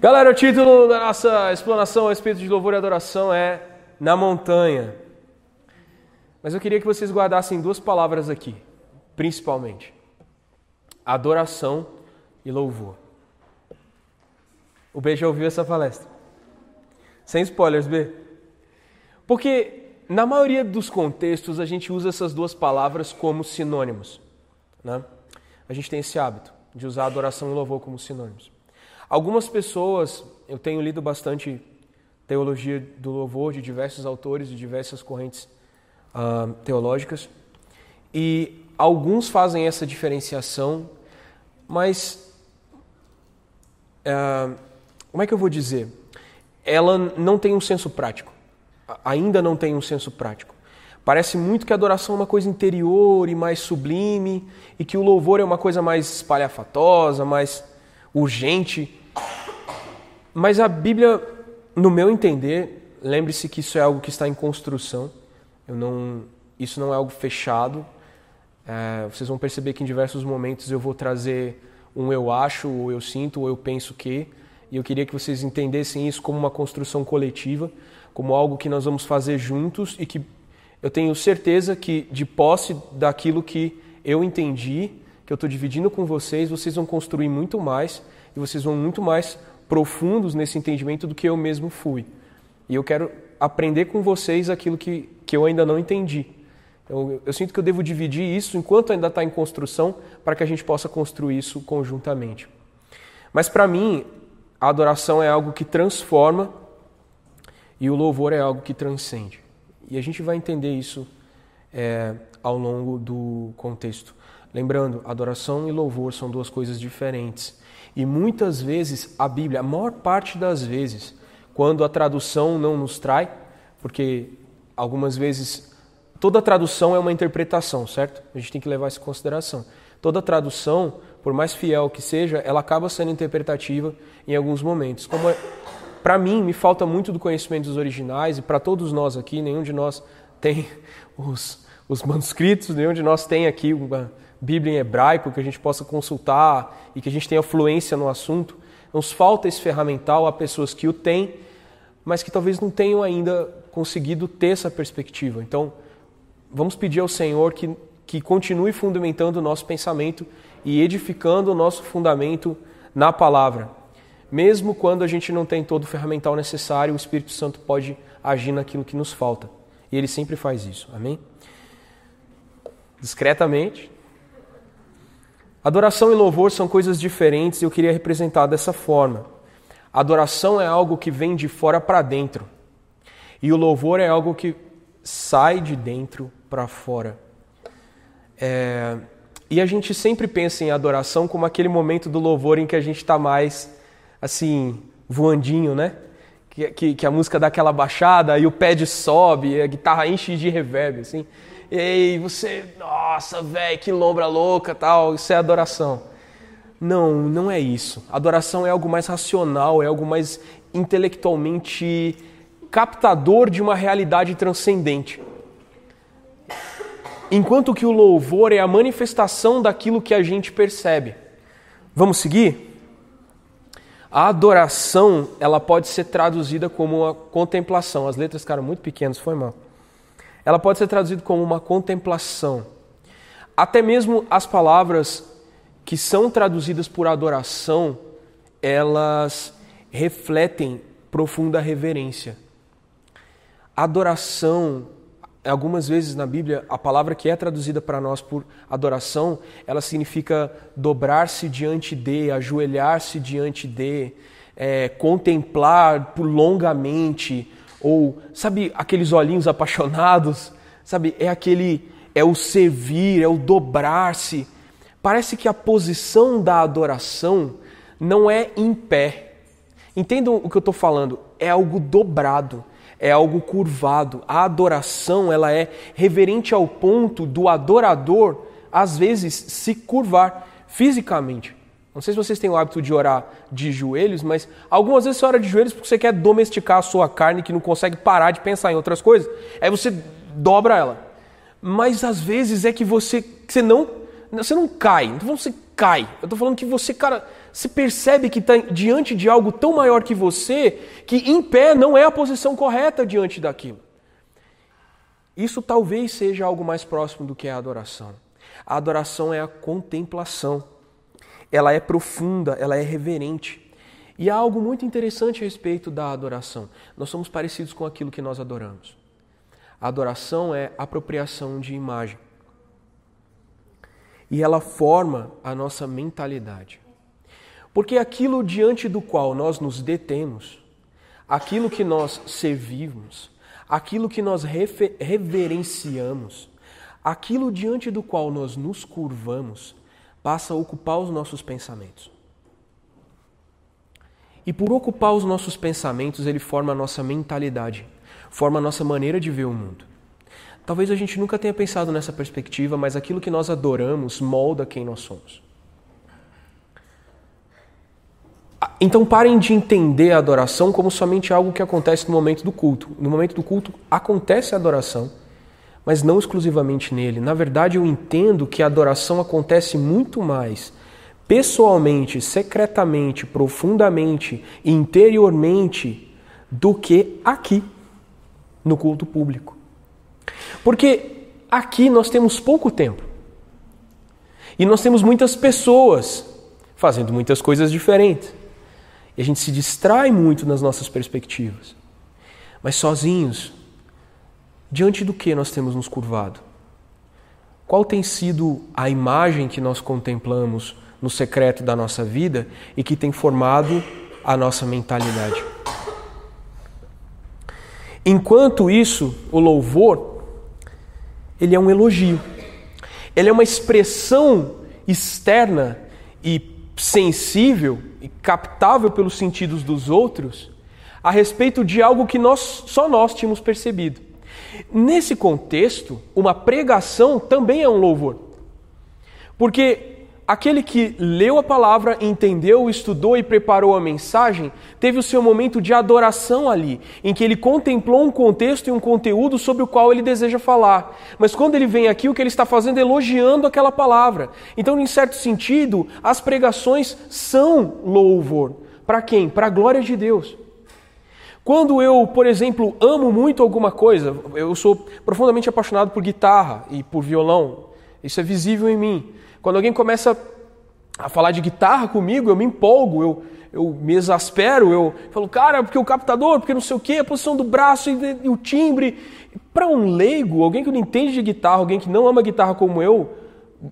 Galera, o título da nossa explanação a respeito de louvor e adoração é Na Montanha. Mas eu queria que vocês guardassem duas palavras aqui, principalmente: adoração e louvor. O B já ouviu essa palestra? Sem spoilers, B. Porque na maioria dos contextos a gente usa essas duas palavras como sinônimos. Né? A gente tem esse hábito de usar adoração e louvor como sinônimos. Algumas pessoas, eu tenho lido bastante teologia do louvor de diversos autores, de diversas correntes uh, teológicas, e alguns fazem essa diferenciação, mas uh, como é que eu vou dizer? Ela não tem um senso prático. Ainda não tem um senso prático. Parece muito que a adoração é uma coisa interior e mais sublime, e que o louvor é uma coisa mais espalhafatosa, mais urgente. Mas a Bíblia, no meu entender, lembre-se que isso é algo que está em construção. Eu não, isso não é algo fechado. É, vocês vão perceber que em diversos momentos eu vou trazer um eu acho, ou eu sinto, ou eu penso que. E eu queria que vocês entendessem isso como uma construção coletiva, como algo que nós vamos fazer juntos e que eu tenho certeza que, de posse daquilo que eu entendi, que eu estou dividindo com vocês, vocês vão construir muito mais e vocês vão muito mais profundos nesse entendimento do que eu mesmo fui. E eu quero aprender com vocês aquilo que, que eu ainda não entendi. Eu, eu sinto que eu devo dividir isso enquanto ainda está em construção para que a gente possa construir isso conjuntamente. Mas para mim, a adoração é algo que transforma e o louvor é algo que transcende. E a gente vai entender isso é, ao longo do contexto. Lembrando, adoração e louvor são duas coisas diferentes. E muitas vezes a Bíblia, a maior parte das vezes, quando a tradução não nos trai, porque algumas vezes toda tradução é uma interpretação, certo? A gente tem que levar isso em consideração. Toda tradução, por mais fiel que seja, ela acaba sendo interpretativa em alguns momentos. Como é, para mim me falta muito do conhecimento dos originais e para todos nós aqui, nenhum de nós tem os, os manuscritos, nenhum de nós tem aqui uma Bíblia em hebraico que a gente possa consultar e que a gente tenha fluência no assunto. Nos falta esse ferramental a pessoas que o têm, mas que talvez não tenham ainda conseguido ter essa perspectiva. Então, vamos pedir ao Senhor que, que continue fundamentando o nosso pensamento e edificando o nosso fundamento na palavra. Mesmo quando a gente não tem todo o ferramental necessário, o Espírito Santo pode agir naquilo que nos falta. E ele sempre faz isso. Amém? Discretamente, Adoração e louvor são coisas diferentes e eu queria representar dessa forma. Adoração é algo que vem de fora para dentro e o louvor é algo que sai de dentro para fora. É... E a gente sempre pensa em adoração como aquele momento do louvor em que a gente está mais assim, voandinho, né? Que, que, que, a música dá aquela baixada e o pad sobe, a guitarra enche de reverb, assim. E você, nossa, velho, que lombra louca, tal, isso é adoração. Não, não é isso. Adoração é algo mais racional, é algo mais intelectualmente captador de uma realidade transcendente. Enquanto que o louvor é a manifestação daquilo que a gente percebe. Vamos seguir? A adoração, ela pode ser traduzida como uma contemplação. As letras ficaram muito pequenas, foi mal ela pode ser traduzida como uma contemplação. Até mesmo as palavras que são traduzidas por adoração, elas refletem profunda reverência. Adoração, algumas vezes na Bíblia, a palavra que é traduzida para nós por adoração, ela significa dobrar-se diante de, ajoelhar-se diante de, é, contemplar por longamente, ou sabe aqueles olhinhos apaixonados, sabe? É aquele é o servir, é o dobrar-se. Parece que a posição da adoração não é em pé. Entendam o que eu estou falando? É algo dobrado, é algo curvado. A adoração ela é reverente ao ponto do adorador às vezes se curvar fisicamente. Não sei se vocês têm o hábito de orar de joelhos, mas algumas vezes você ora de joelhos porque você quer domesticar a sua carne que não consegue parar de pensar em outras coisas. Aí você dobra ela. Mas às vezes é que você, que você não você não cai. Então você cai. Eu estou falando que você, cara, se percebe que está diante de algo tão maior que você, que em pé não é a posição correta diante daquilo. Isso talvez seja algo mais próximo do que a adoração. A adoração é a contemplação. Ela é profunda, ela é reverente. E há algo muito interessante a respeito da adoração. Nós somos parecidos com aquilo que nós adoramos. A adoração é apropriação de imagem. E ela forma a nossa mentalidade. Porque aquilo diante do qual nós nos detemos, aquilo que nós servimos, aquilo que nós reverenciamos, aquilo diante do qual nós nos curvamos, passa a ocupar os nossos pensamentos. E por ocupar os nossos pensamentos, ele forma a nossa mentalidade, forma a nossa maneira de ver o mundo. Talvez a gente nunca tenha pensado nessa perspectiva, mas aquilo que nós adoramos molda quem nós somos. Então parem de entender a adoração como somente algo que acontece no momento do culto. No momento do culto acontece a adoração, mas não exclusivamente nele. Na verdade, eu entendo que a adoração acontece muito mais pessoalmente, secretamente, profundamente, interiormente, do que aqui, no culto público. Porque aqui nós temos pouco tempo. E nós temos muitas pessoas fazendo muitas coisas diferentes. E a gente se distrai muito nas nossas perspectivas. Mas sozinhos, diante do que nós temos nos curvado? Qual tem sido a imagem que nós contemplamos no secreto da nossa vida e que tem formado a nossa mentalidade? Enquanto isso, o louvor, ele é um elogio. Ele é uma expressão externa e sensível e captável pelos sentidos dos outros a respeito de algo que nós só nós tínhamos percebido. Nesse contexto, uma pregação também é um louvor. Porque aquele que leu a palavra, entendeu, estudou e preparou a mensagem, teve o seu momento de adoração ali, em que ele contemplou um contexto e um conteúdo sobre o qual ele deseja falar. Mas quando ele vem aqui, o que ele está fazendo é elogiando aquela palavra. Então, em certo sentido, as pregações são louvor. Para quem? Para a glória de Deus. Quando eu, por exemplo, amo muito alguma coisa, eu sou profundamente apaixonado por guitarra e por violão, isso é visível em mim. Quando alguém começa a falar de guitarra comigo, eu me empolgo, eu, eu me exaspero, eu falo, cara, porque o captador, porque não sei o quê, a posição do braço e, e o timbre. Para um leigo, alguém que não entende de guitarra, alguém que não ama guitarra como eu,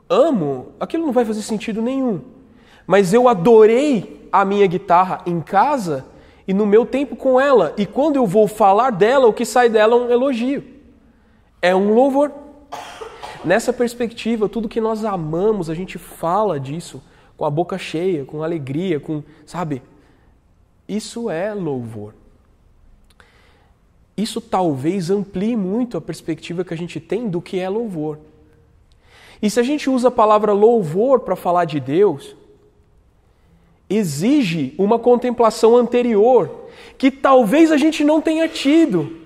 amo, aquilo não vai fazer sentido nenhum. Mas eu adorei a minha guitarra em casa e no meu tempo com ela. E quando eu vou falar dela, o que sai dela é um elogio. É um louvor. Nessa perspectiva, tudo que nós amamos, a gente fala disso com a boca cheia, com alegria, com, sabe? Isso é louvor. Isso talvez amplie muito a perspectiva que a gente tem do que é louvor. E se a gente usa a palavra louvor para falar de Deus, exige uma contemplação anterior que talvez a gente não tenha tido.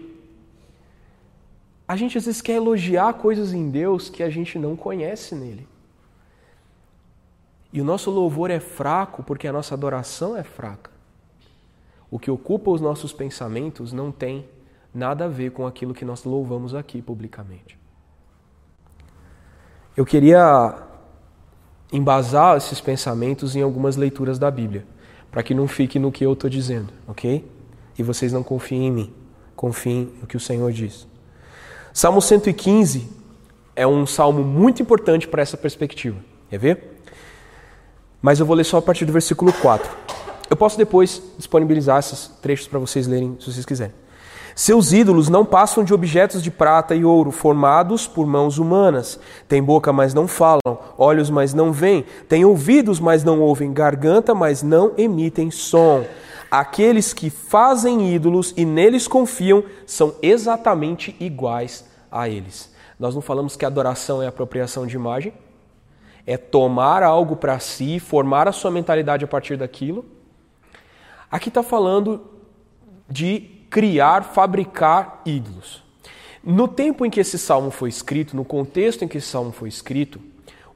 A gente às vezes quer elogiar coisas em Deus que a gente não conhece nele. E o nosso louvor é fraco porque a nossa adoração é fraca. O que ocupa os nossos pensamentos não tem nada a ver com aquilo que nós louvamos aqui publicamente. Eu queria embasar esses pensamentos em algumas leituras da Bíblia, para que não fique no que eu estou dizendo, ok? E vocês não confiem em mim, confiem no que o Senhor diz. Salmo 115 é um salmo muito importante para essa perspectiva. Quer ver? Mas eu vou ler só a partir do versículo 4. Eu posso depois disponibilizar esses trechos para vocês lerem, se vocês quiserem. Seus ídolos não passam de objetos de prata e ouro, formados por mãos humanas. Têm boca, mas não falam, olhos, mas não veem, têm ouvidos, mas não ouvem, garganta, mas não emitem som. Aqueles que fazem ídolos e neles confiam são exatamente iguais a eles. Nós não falamos que adoração é apropriação de imagem, é tomar algo para si, formar a sua mentalidade a partir daquilo. Aqui está falando de criar, fabricar ídolos. No tempo em que esse salmo foi escrito, no contexto em que esse salmo foi escrito,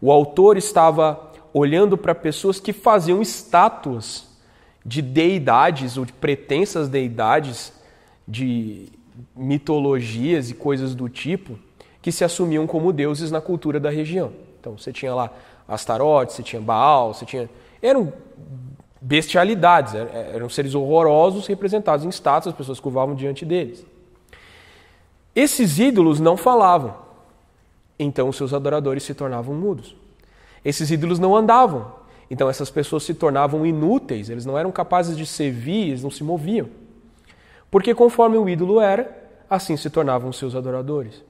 o autor estava olhando para pessoas que faziam estátuas de deidades ou de pretensas deidades de mitologias e coisas do tipo que se assumiam como deuses na cultura da região. Então você tinha lá Astarote, você tinha Baal, você tinha. Eram bestialidades, eram seres horrorosos representados em estátuas, as pessoas curvavam diante deles. Esses ídolos não falavam, então os seus adoradores se tornavam mudos. Esses ídolos não andavam, então essas pessoas se tornavam inúteis, eles não eram capazes de servir, eles não se moviam. Porque conforme o ídolo era, assim se tornavam os seus adoradores.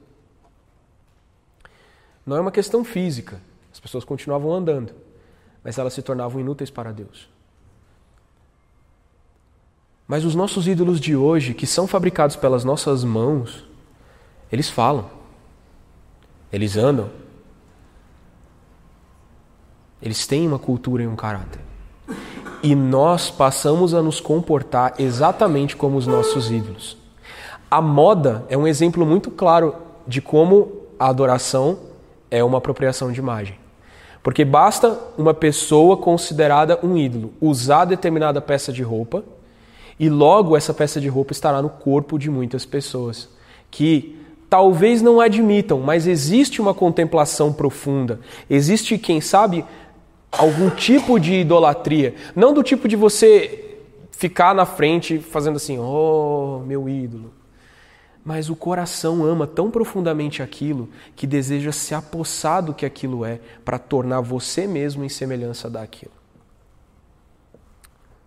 Não é uma questão física, as pessoas continuavam andando, mas elas se tornavam inúteis para Deus. Mas os nossos ídolos de hoje, que são fabricados pelas nossas mãos, eles falam, eles andam, eles têm uma cultura e um caráter. E nós passamos a nos comportar exatamente como os nossos ídolos. A moda é um exemplo muito claro de como a adoração é uma apropriação de imagem. Porque basta uma pessoa considerada um ídolo usar determinada peça de roupa e logo essa peça de roupa estará no corpo de muitas pessoas que talvez não admitam, mas existe uma contemplação profunda. Existe, quem sabe, algum tipo de idolatria. Não do tipo de você ficar na frente fazendo assim, oh, meu ídolo. Mas o coração ama tão profundamente aquilo que deseja se apossar do que aquilo é para tornar você mesmo em semelhança daquilo.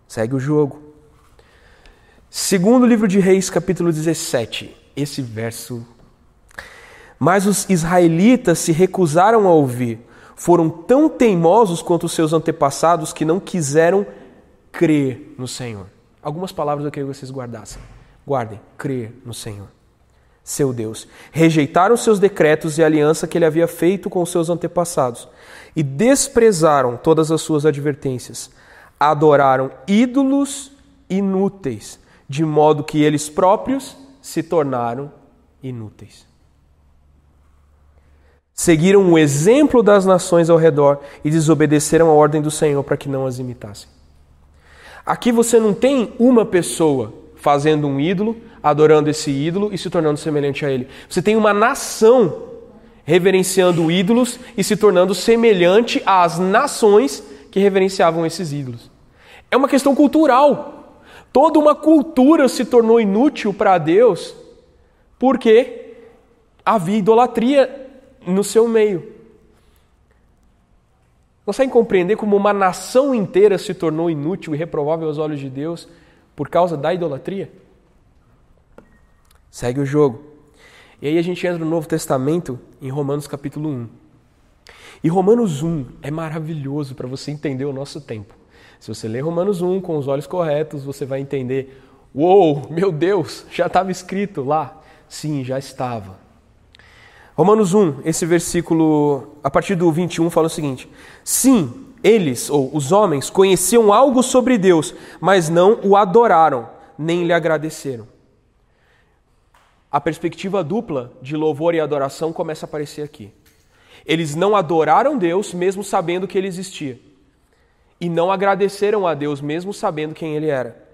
Segue o jogo. Segundo livro de Reis, capítulo 17. Esse verso. Mas os israelitas se recusaram a ouvir foram tão teimosos quanto os seus antepassados que não quiseram crer no Senhor. Algumas palavras eu queria que vocês guardassem. Guardem, crer no Senhor, seu Deus. Rejeitaram seus decretos e a aliança que ele havia feito com os seus antepassados e desprezaram todas as suas advertências. Adoraram ídolos inúteis, de modo que eles próprios se tornaram inúteis. Seguiram o exemplo das nações ao redor e desobedeceram a ordem do Senhor para que não as imitassem. Aqui você não tem uma pessoa fazendo um ídolo, adorando esse ídolo e se tornando semelhante a ele. Você tem uma nação reverenciando ídolos e se tornando semelhante às nações que reverenciavam esses ídolos. É uma questão cultural. Toda uma cultura se tornou inútil para Deus porque havia idolatria no seu meio. Conseguem compreender como uma nação inteira se tornou inútil e reprovável aos olhos de Deus por causa da idolatria? Segue o jogo. E aí a gente entra no Novo Testamento em Romanos capítulo 1. E Romanos 1 é maravilhoso para você entender o nosso tempo. Se você ler Romanos 1 com os olhos corretos, você vai entender: uou, meu Deus, já estava escrito lá. Sim, já estava. Romanos 1, esse versículo, a partir do 21, fala o seguinte: Sim, eles, ou os homens, conheciam algo sobre Deus, mas não o adoraram, nem lhe agradeceram. A perspectiva dupla de louvor e adoração começa a aparecer aqui. Eles não adoraram Deus, mesmo sabendo que ele existia. E não agradeceram a Deus, mesmo sabendo quem ele era.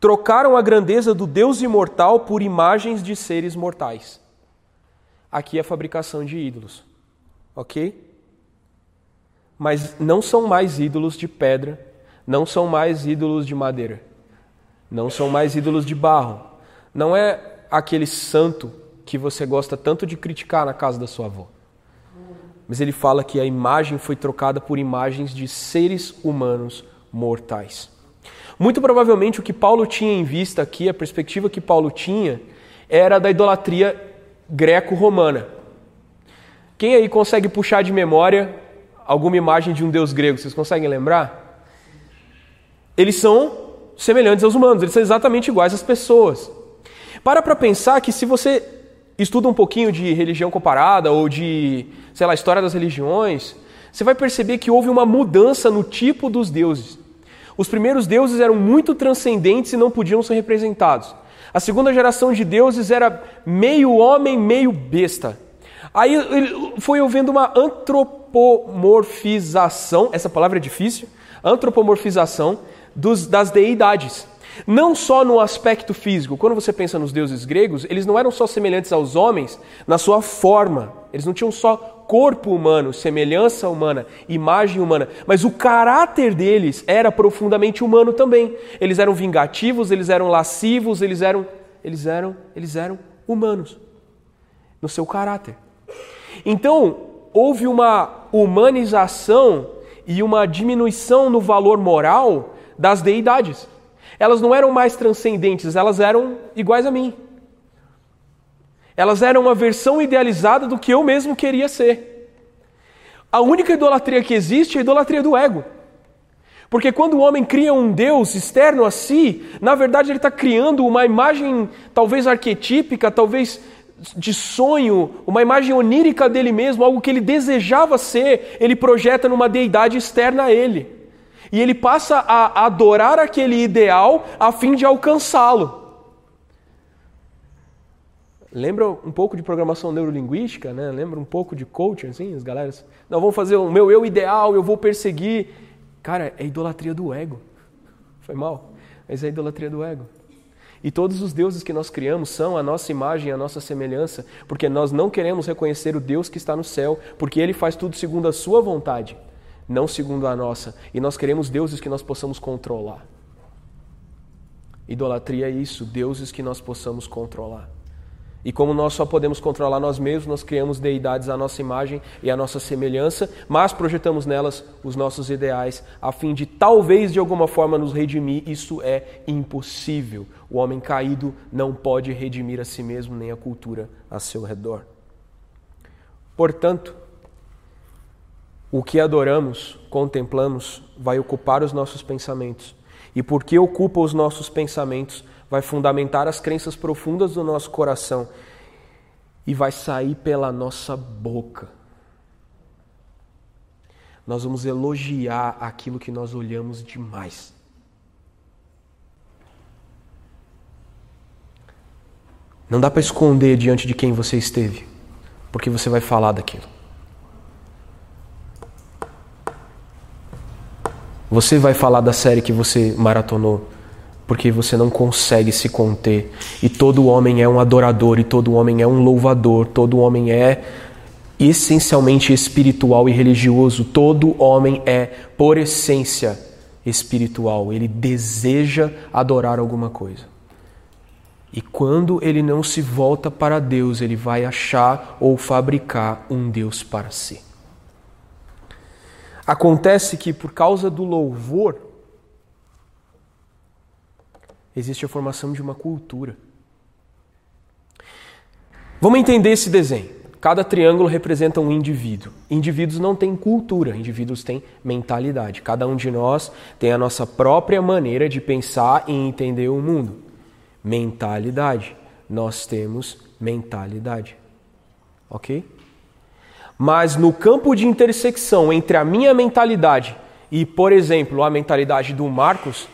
Trocaram a grandeza do Deus imortal por imagens de seres mortais aqui a fabricação de ídolos. Ok? Mas não são mais ídolos de pedra, não são mais ídolos de madeira, não são mais ídolos de barro. Não é aquele santo que você gosta tanto de criticar na casa da sua avó. Mas ele fala que a imagem foi trocada por imagens de seres humanos mortais. Muito provavelmente o que Paulo tinha em vista aqui, a perspectiva que Paulo tinha, era da idolatria greco-romana. Quem aí consegue puxar de memória alguma imagem de um deus grego? Vocês conseguem lembrar? Eles são semelhantes aos humanos, eles são exatamente iguais às pessoas. Para para pensar que se você estuda um pouquinho de religião comparada ou de, sei lá, história das religiões, você vai perceber que houve uma mudança no tipo dos deuses. Os primeiros deuses eram muito transcendentes e não podiam ser representados. A segunda geração de deuses era meio homem, meio besta. Aí foi havendo uma antropo, antropomorfização, essa palavra é difícil, antropomorfização dos, das deidades. Não só no aspecto físico. Quando você pensa nos deuses gregos, eles não eram só semelhantes aos homens na sua forma. Eles não tinham só corpo humano, semelhança humana, imagem humana, mas o caráter deles era profundamente humano também. Eles eram vingativos, eles eram lascivos, eles eram eles eram eles eram humanos no seu caráter. Então, houve uma humanização e uma diminuição no valor moral das deidades. Elas não eram mais transcendentes, elas eram iguais a mim. Elas eram uma versão idealizada do que eu mesmo queria ser. A única idolatria que existe é a idolatria do ego. Porque quando o homem cria um Deus externo a si, na verdade ele está criando uma imagem talvez arquetípica, talvez de sonho, uma imagem onírica dele mesmo, algo que ele desejava ser, ele projeta numa deidade externa a ele. E ele passa a adorar aquele ideal a fim de alcançá-lo. Lembra um pouco de programação neurolinguística, né? Lembra um pouco de coaching, assim, as galeras? Não, vamos fazer o meu eu ideal, eu vou perseguir. Cara, é idolatria do ego. Foi mal, mas é idolatria do ego. E todos os deuses que nós criamos são a nossa imagem, a nossa semelhança, porque nós não queremos reconhecer o Deus que está no céu, porque ele faz tudo segundo a sua vontade, não segundo a nossa. E nós queremos deuses que nós possamos controlar. Idolatria é isso, deuses que nós possamos controlar. E como nós só podemos controlar nós mesmos, nós criamos deidades à nossa imagem e à nossa semelhança, mas projetamos nelas os nossos ideais a fim de talvez de alguma forma nos redimir. Isso é impossível. O homem caído não pode redimir a si mesmo nem a cultura a seu redor. Portanto, o que adoramos, contemplamos, vai ocupar os nossos pensamentos. E porque ocupa os nossos pensamentos, vai fundamentar as crenças profundas do nosso coração e vai sair pela nossa boca. Nós vamos elogiar aquilo que nós olhamos demais. Não dá para esconder diante de quem você esteve, porque você vai falar daquilo. Você vai falar da série que você maratonou porque você não consegue se conter. E todo homem é um adorador, e todo homem é um louvador, todo homem é essencialmente espiritual e religioso. Todo homem é, por essência, espiritual. Ele deseja adorar alguma coisa. E quando ele não se volta para Deus, ele vai achar ou fabricar um Deus para si. Acontece que por causa do louvor, existe a formação de uma cultura. Vamos entender esse desenho. Cada triângulo representa um indivíduo. Indivíduos não têm cultura, indivíduos têm mentalidade. Cada um de nós tem a nossa própria maneira de pensar e entender o mundo. Mentalidade. Nós temos mentalidade. Ok? Mas no campo de intersecção entre a minha mentalidade e, por exemplo, a mentalidade do Marcos,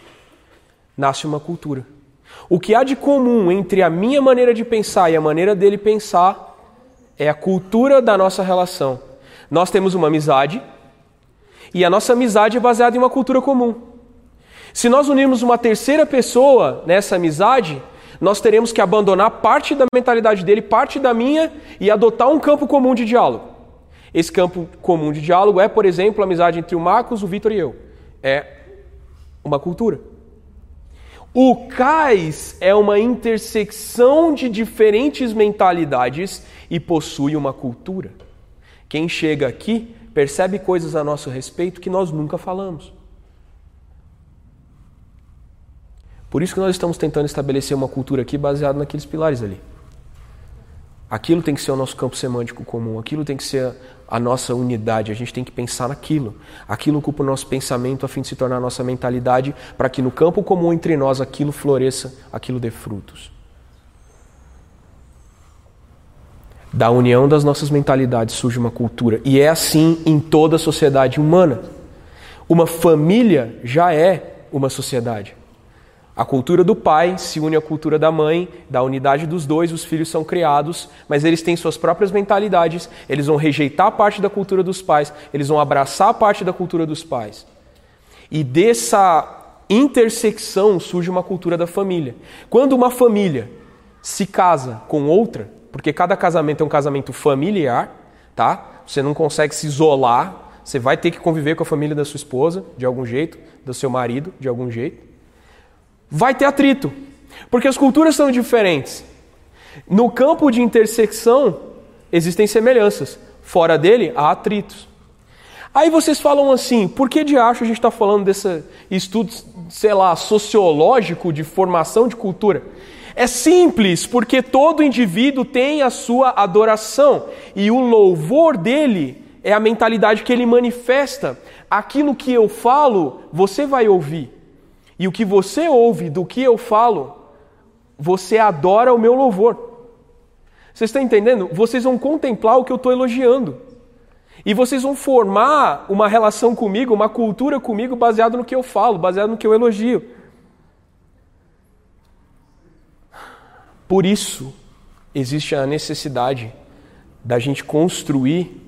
nasce uma cultura. O que há de comum entre a minha maneira de pensar e a maneira dele pensar é a cultura da nossa relação. Nós temos uma amizade e a nossa amizade é baseada em uma cultura comum. Se nós unirmos uma terceira pessoa nessa amizade, nós teremos que abandonar parte da mentalidade dele, parte da minha e adotar um campo comum de diálogo. Esse campo comum de diálogo é, por exemplo, a amizade entre o Marcos, o Vitor e eu. É uma cultura. O cais é uma intersecção de diferentes mentalidades e possui uma cultura. Quem chega aqui percebe coisas a nosso respeito que nós nunca falamos. Por isso que nós estamos tentando estabelecer uma cultura aqui baseada naqueles pilares ali. Aquilo tem que ser o nosso campo semântico comum, aquilo tem que ser a nossa unidade, a gente tem que pensar naquilo. Aquilo ocupa o nosso pensamento a fim de se tornar a nossa mentalidade, para que no campo comum entre nós aquilo floresça, aquilo dê frutos. Da união das nossas mentalidades surge uma cultura, e é assim em toda a sociedade humana. Uma família já é uma sociedade. A cultura do pai se une à cultura da mãe, da unidade dos dois, os filhos são criados, mas eles têm suas próprias mentalidades, eles vão rejeitar parte da cultura dos pais, eles vão abraçar parte da cultura dos pais. E dessa intersecção surge uma cultura da família. Quando uma família se casa com outra, porque cada casamento é um casamento familiar, tá? Você não consegue se isolar, você vai ter que conviver com a família da sua esposa, de algum jeito, do seu marido, de algum jeito vai ter atrito, porque as culturas são diferentes. No campo de intersecção existem semelhanças, fora dele há atritos. Aí vocês falam assim, por que de acho a gente está falando desse estudo, sei lá, sociológico de formação de cultura? É simples, porque todo indivíduo tem a sua adoração e o louvor dele é a mentalidade que ele manifesta. Aquilo que eu falo, você vai ouvir. E o que você ouve do que eu falo, você adora o meu louvor. Vocês estão entendendo? Vocês vão contemplar o que eu estou elogiando. E vocês vão formar uma relação comigo, uma cultura comigo baseado no que eu falo, baseado no que eu elogio. Por isso, existe a necessidade da gente construir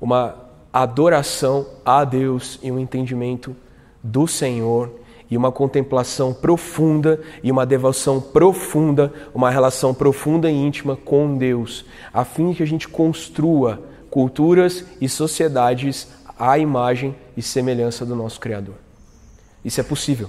uma adoração a Deus e um entendimento do Senhor e uma contemplação profunda e uma devoção profunda, uma relação profunda e íntima com Deus, a fim que a gente construa culturas e sociedades à imagem e semelhança do nosso Criador. Isso é possível.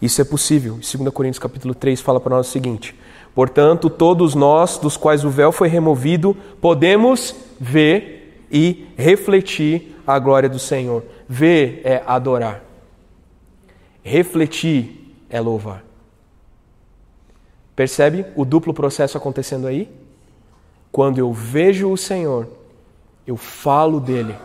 Isso é possível. 2 Coríntios capítulo 3 fala para nós o seguinte: Portanto, todos nós, dos quais o véu foi removido, podemos ver e refletir a glória do Senhor. Ver é adorar. Refletir é louvar. Percebe o duplo processo acontecendo aí? Quando eu vejo o Senhor, eu falo dele.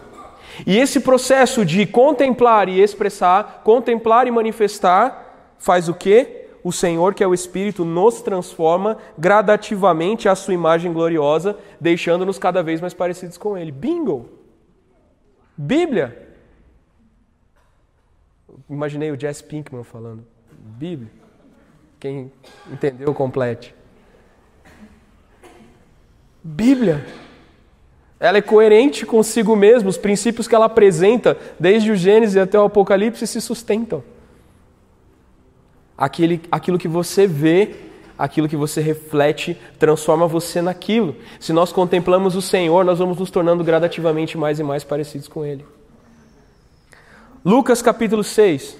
E esse processo de contemplar e expressar, contemplar e manifestar, faz o quê? O Senhor, que é o Espírito, nos transforma gradativamente à sua imagem gloriosa, deixando-nos cada vez mais parecidos com Ele. Bingo! Bíblia! Imaginei o Jess Pinkman falando. Bíblia. Quem entendeu, complete. Bíblia. Ela é coerente consigo mesma, os princípios que ela apresenta, desde o Gênesis até o Apocalipse, se sustentam. Aquele, aquilo que você vê, aquilo que você reflete, transforma você naquilo. Se nós contemplamos o Senhor, nós vamos nos tornando gradativamente mais e mais parecidos com Ele. Lucas capítulo 6.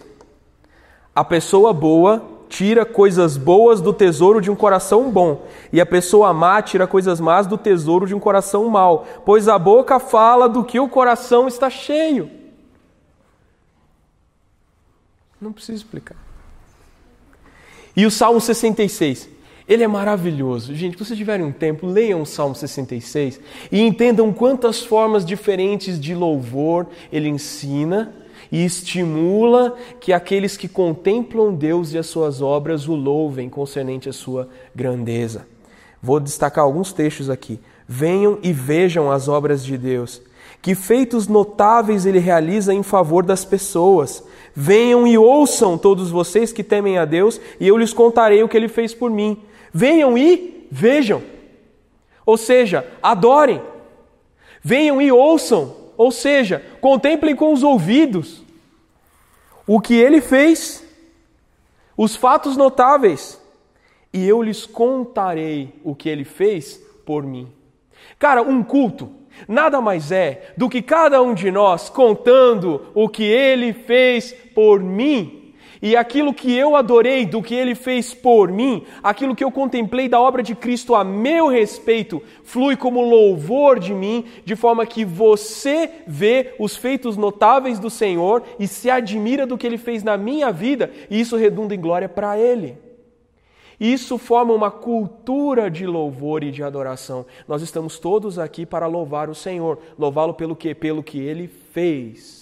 A pessoa boa tira coisas boas do tesouro de um coração bom, e a pessoa má tira coisas más do tesouro de um coração mau, pois a boca fala do que o coração está cheio. Não preciso explicar. E o Salmo 66. Ele é maravilhoso. Gente, se vocês tiverem um tempo, leiam o Salmo 66 e entendam quantas formas diferentes de louvor ele ensina e estimula que aqueles que contemplam Deus e as suas obras o louvem concernente à sua grandeza. Vou destacar alguns textos aqui. Venham e vejam as obras de Deus. Que feitos notáveis ele realiza em favor das pessoas. Venham e ouçam todos vocês que temem a Deus, e eu lhes contarei o que ele fez por mim. Venham e vejam. Ou seja, adorem. Venham e ouçam ou seja, contemplem com os ouvidos o que ele fez, os fatos notáveis, e eu lhes contarei o que ele fez por mim. Cara, um culto nada mais é do que cada um de nós contando o que ele fez por mim. E aquilo que eu adorei do que ele fez por mim, aquilo que eu contemplei da obra de Cristo a meu respeito, flui como louvor de mim, de forma que você vê os feitos notáveis do Senhor e se admira do que ele fez na minha vida, e isso redunda em glória para ele. Isso forma uma cultura de louvor e de adoração. Nós estamos todos aqui para louvar o Senhor, louvá-lo pelo que? Pelo que ele fez.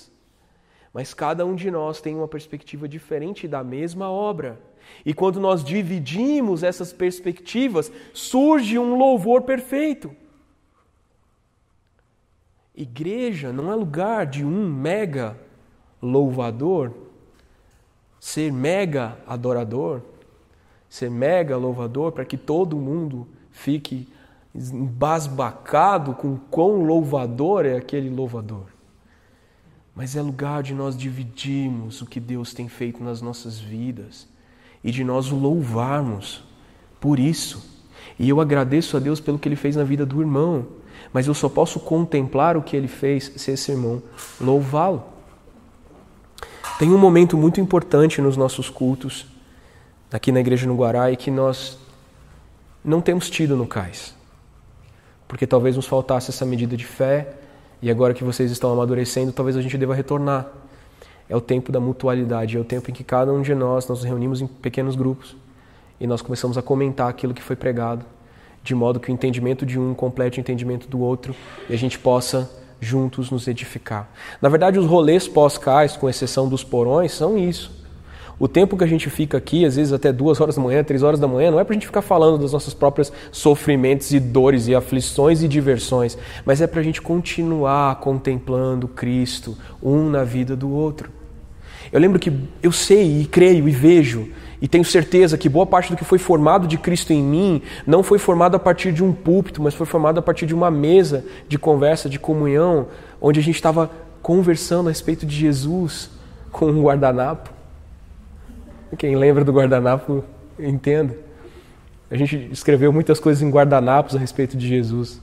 Mas cada um de nós tem uma perspectiva diferente da mesma obra. E quando nós dividimos essas perspectivas, surge um louvor perfeito. Igreja não é lugar de um mega louvador. ser mega adorador, ser mega louvador, para que todo mundo fique embasbacado com quão louvador é aquele louvador. Mas é lugar de nós dividirmos o que Deus tem feito nas nossas vidas e de nós o louvarmos por isso. E eu agradeço a Deus pelo que Ele fez na vida do irmão, mas eu só posso contemplar o que Ele fez se esse irmão louvá-lo. Tem um momento muito importante nos nossos cultos, aqui na Igreja no Guará, e que nós não temos tido no cais. Porque talvez nos faltasse essa medida de fé, e agora que vocês estão amadurecendo, talvez a gente deva retornar. É o tempo da mutualidade, é o tempo em que cada um de nós nos reunimos em pequenos grupos e nós começamos a comentar aquilo que foi pregado, de modo que o entendimento de um complete o entendimento do outro e a gente possa juntos nos edificar. Na verdade, os rolês pós-cais, com exceção dos porões, são isso. O tempo que a gente fica aqui, às vezes até duas horas da manhã, três horas da manhã, não é para a gente ficar falando das nossas próprias sofrimentos e dores e aflições e diversões, mas é para a gente continuar contemplando Cristo, um na vida do outro. Eu lembro que eu sei e creio e vejo e tenho certeza que boa parte do que foi formado de Cristo em mim não foi formado a partir de um púlpito, mas foi formado a partir de uma mesa de conversa, de comunhão, onde a gente estava conversando a respeito de Jesus com um guardanapo. Quem lembra do guardanapo, entenda. A gente escreveu muitas coisas em guardanapos a respeito de Jesus.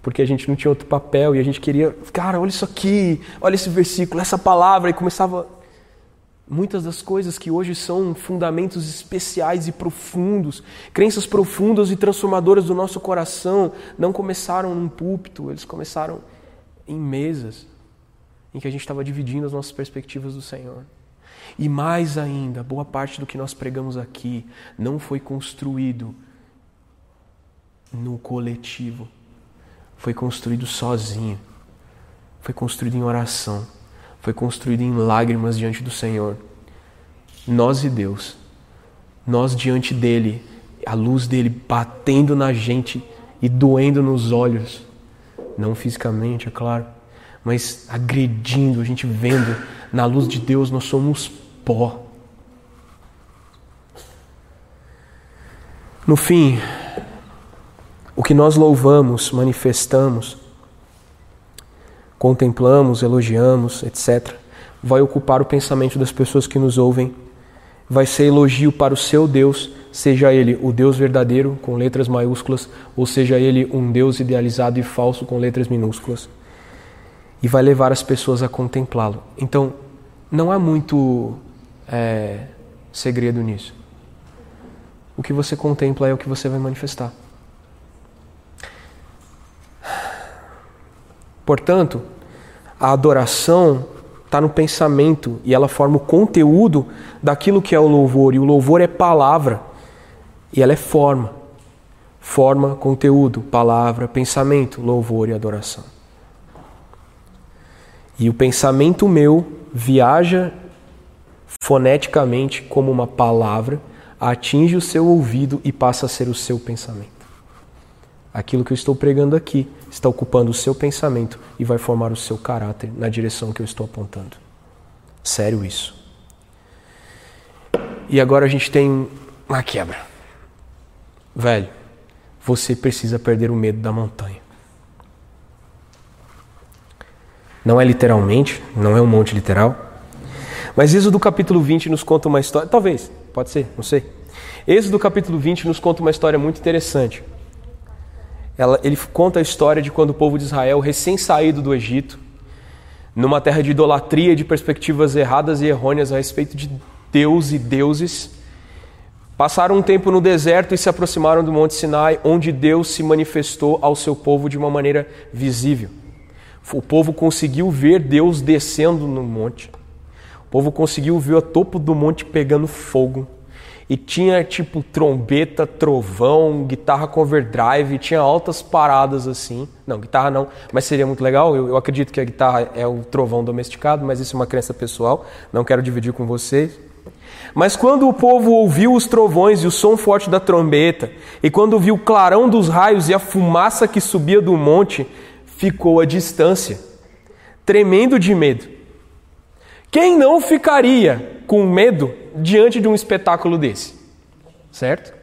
Porque a gente não tinha outro papel e a gente queria, cara, olha isso aqui, olha esse versículo, essa palavra, e começava. Muitas das coisas que hoje são fundamentos especiais e profundos, crenças profundas e transformadoras do nosso coração, não começaram num púlpito, eles começaram em mesas, em que a gente estava dividindo as nossas perspectivas do Senhor. E mais ainda, boa parte do que nós pregamos aqui não foi construído no coletivo, foi construído sozinho, foi construído em oração, foi construído em lágrimas diante do Senhor. Nós e Deus, nós diante dele, a luz dele batendo na gente e doendo nos olhos, não fisicamente, é claro, mas agredindo, a gente vendo na luz de Deus, nós somos pó. No fim, o que nós louvamos, manifestamos, contemplamos, elogiamos, etc., vai ocupar o pensamento das pessoas que nos ouvem, vai ser elogio para o seu Deus, seja ele o Deus verdadeiro, com letras maiúsculas, ou seja ele um Deus idealizado e falso, com letras minúsculas, e vai levar as pessoas a contemplá-lo. Então, não há muito é, segredo nisso. O que você contempla é o que você vai manifestar. Portanto, a adoração está no pensamento e ela forma o conteúdo daquilo que é o louvor. E o louvor é palavra e ela é forma. Forma, conteúdo, palavra, pensamento, louvor e adoração. E o pensamento meu viaja foneticamente como uma palavra, atinge o seu ouvido e passa a ser o seu pensamento. Aquilo que eu estou pregando aqui está ocupando o seu pensamento e vai formar o seu caráter na direção que eu estou apontando. Sério isso. E agora a gente tem uma quebra. Velho, você precisa perder o medo da montanha. Não é literalmente, não é um monte literal, mas Êxodo capítulo 20 nos conta uma história, talvez, pode ser, não sei. Êxodo capítulo 20 nos conta uma história muito interessante. Ela, ele conta a história de quando o povo de Israel, recém-saído do Egito, numa terra de idolatria de perspectivas erradas e errôneas a respeito de Deus e deuses, passaram um tempo no deserto e se aproximaram do Monte Sinai, onde Deus se manifestou ao seu povo de uma maneira visível. O povo conseguiu ver Deus descendo no monte. O povo conseguiu ver o topo do monte pegando fogo. E tinha tipo trombeta, trovão, guitarra com overdrive, tinha altas paradas assim. Não, guitarra não, mas seria muito legal. Eu, eu, acredito que a guitarra é o trovão domesticado, mas isso é uma crença pessoal, não quero dividir com vocês. Mas quando o povo ouviu os trovões e o som forte da trombeta, e quando viu o clarão dos raios e a fumaça que subia do monte, ficou à distância, tremendo de medo. Quem não ficaria com medo diante de um espetáculo desse? Certo?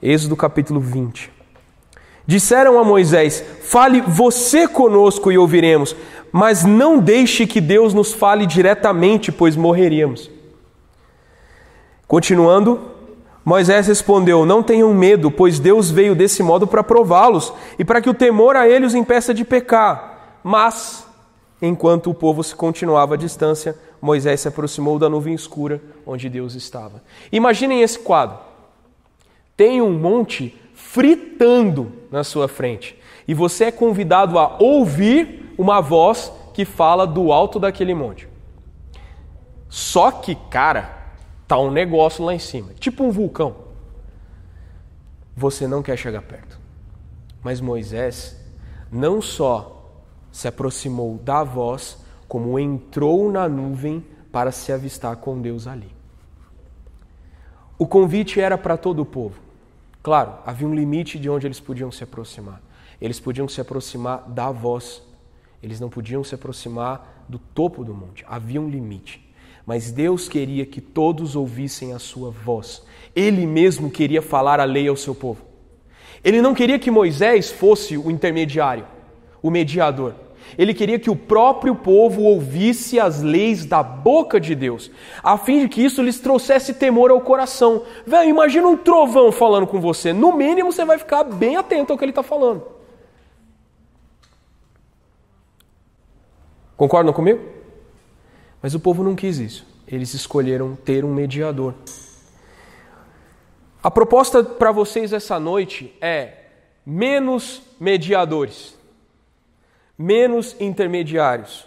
Êxodo capítulo 20. Disseram a Moisés: Fale você conosco e ouviremos, mas não deixe que Deus nos fale diretamente, pois morreríamos. Continuando, Moisés respondeu: Não tenham medo, pois Deus veio desse modo para prová-los e para que o temor a ele os impeça de pecar. Mas, enquanto o povo se continuava à distância, Moisés se aproximou da nuvem escura onde Deus estava. Imaginem esse quadro. Tem um monte fritando na sua frente e você é convidado a ouvir uma voz que fala do alto daquele monte. Só que, cara, Está um negócio lá em cima, tipo um vulcão. Você não quer chegar perto. Mas Moisés não só se aproximou da voz, como entrou na nuvem para se avistar com Deus ali. O convite era para todo o povo. Claro, havia um limite de onde eles podiam se aproximar. Eles podiam se aproximar da voz. Eles não podiam se aproximar do topo do monte. Havia um limite mas Deus queria que todos ouvissem a sua voz. Ele mesmo queria falar a lei ao seu povo. Ele não queria que Moisés fosse o intermediário, o mediador. Ele queria que o próprio povo ouvisse as leis da boca de Deus, a fim de que isso lhes trouxesse temor ao coração. Velho, imagina um trovão falando com você. No mínimo, você vai ficar bem atento ao que ele está falando. Concordam comigo? Mas o povo não quis isso. Eles escolheram ter um mediador. A proposta para vocês essa noite é menos mediadores, menos intermediários.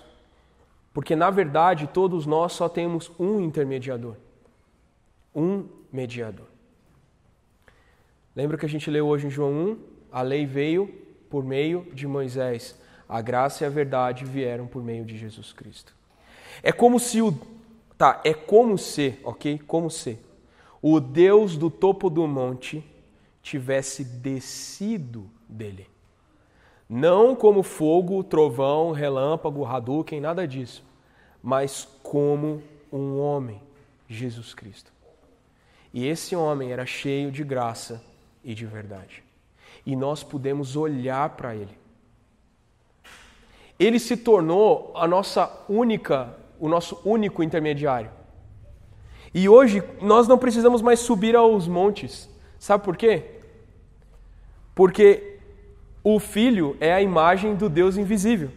Porque na verdade todos nós só temos um intermediador. Um mediador. Lembra que a gente leu hoje em João 1? A lei veio por meio de Moisés. A graça e a verdade vieram por meio de Jesus Cristo. É como se o. Tá, é como se, ok? Como se o Deus do topo do monte tivesse descido dele. Não como fogo, trovão, relâmpago, Hadouken, nada disso. Mas como um homem, Jesus Cristo. E esse homem era cheio de graça e de verdade. E nós pudemos olhar para ele. Ele se tornou a nossa única o nosso único intermediário. E hoje nós não precisamos mais subir aos montes. Sabe por quê? Porque o Filho é a imagem do Deus invisível.